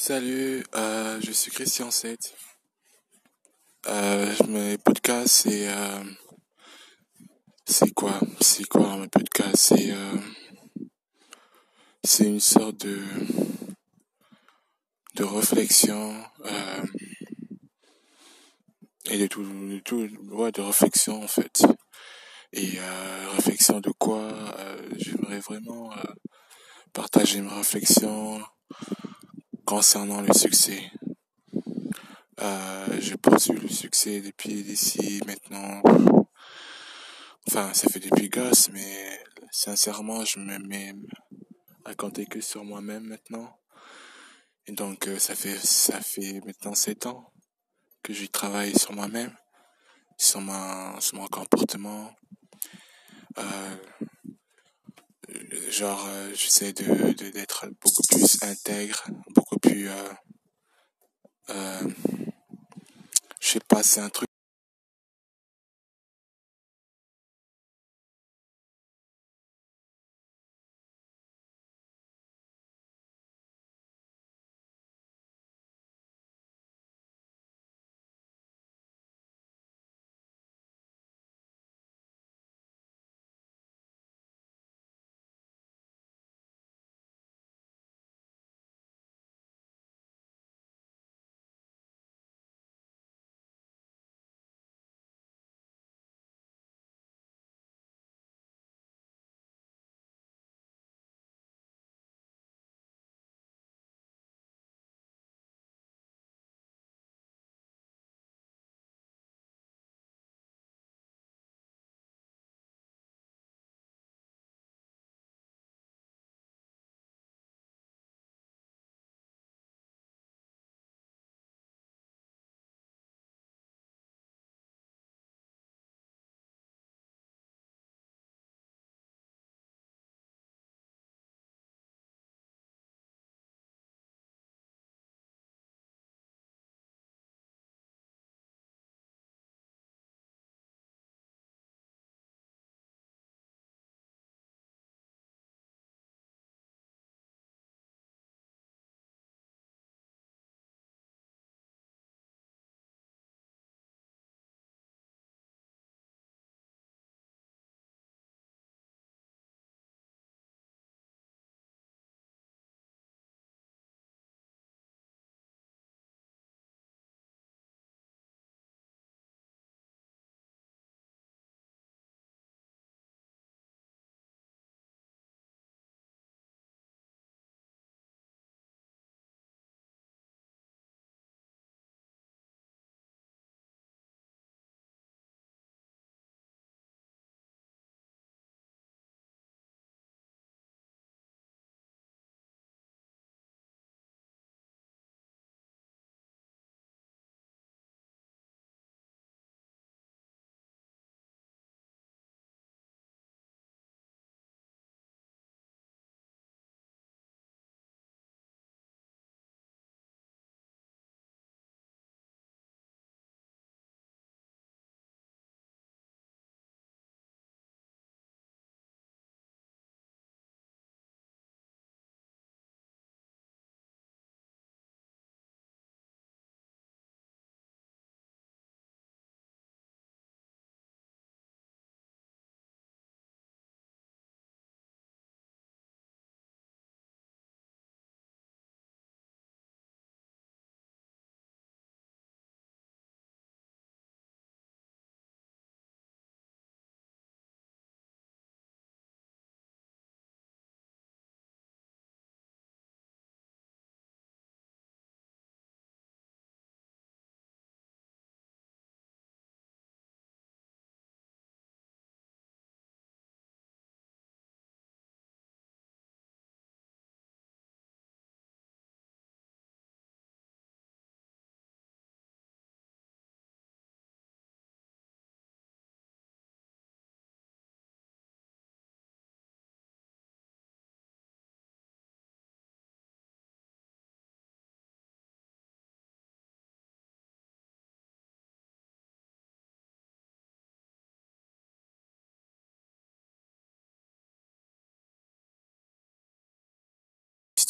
Salut, euh, je suis Christian 7. Euh, mes podcasts, c'est... Euh, c'est quoi? C'est quoi mes podcasts? C'est... Euh, c'est une sorte de... de réflexion et de tout, de tout... Ouais, de réflexion en fait. Et réflexion de quoi? J'aimerais vraiment partager mes réflexions concernant le succès. Euh, je poursuis le succès depuis d'ici maintenant. Enfin, ça fait depuis gosse, mais sincèrement, je me mets à compter que sur moi-même maintenant. Et donc, euh, ça fait ça fait maintenant sept ans que je travaille sur moi-même, sur ma sur mon comportement. Euh, genre, euh, j'essaie de d'être beaucoup plus intègre, beaucoup plus euh, euh, je sais pas, c'est un truc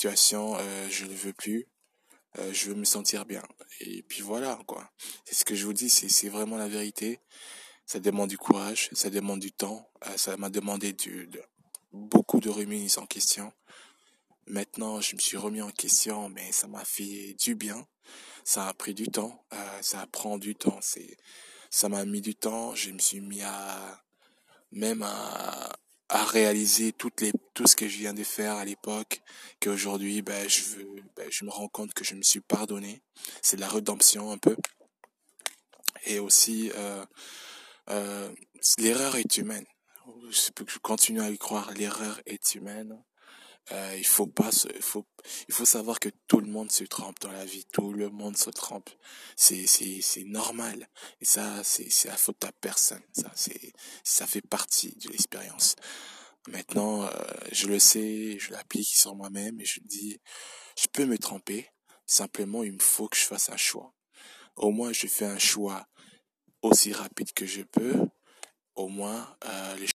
euh, je ne veux plus. Euh, je veux me sentir bien. Et puis voilà, quoi. C'est ce que je vous dis, c'est vraiment la vérité. Ça demande du courage, ça demande du temps, euh, ça m'a demandé du, de, beaucoup de remises en question. Maintenant, je me suis remis en question, mais ça m'a fait du bien. Ça a pris du temps, ça prend du temps. C'est, ça m'a mis du temps. Je me suis mis à même à, à réaliser toutes les tout ce que je viens de faire à l'époque qu'aujourd'hui ben je veux ben, je me rends compte que je me suis pardonné. C'est de la rédemption un peu. Et aussi euh, euh, l'erreur est humaine. Je, continue à y croire. L'erreur est humaine euh, il faut pas se, il faut, il faut savoir que tout le monde se trompe dans la vie, tout le monde se trompe. C'est, c'est, c'est normal. Et ça, c'est, c'est la faute à personne. Ça, c'est, ça fait partie de l'expérience. Maintenant, euh, je le sais, je l'applique sur moi-même et je dis, je peux me tromper. Simplement, il me faut que je fasse un choix. Au moins, je fais un choix aussi rapide que je peux. Au moins, euh, les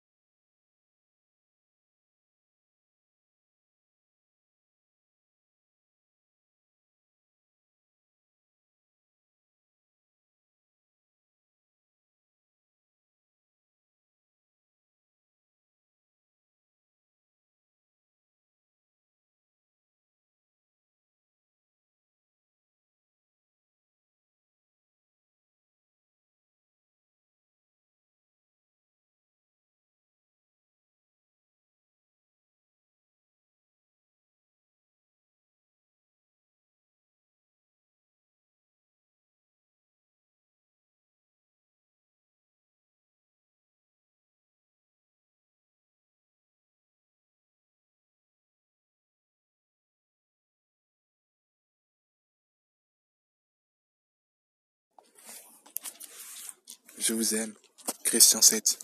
Je vous aime. Christian 7.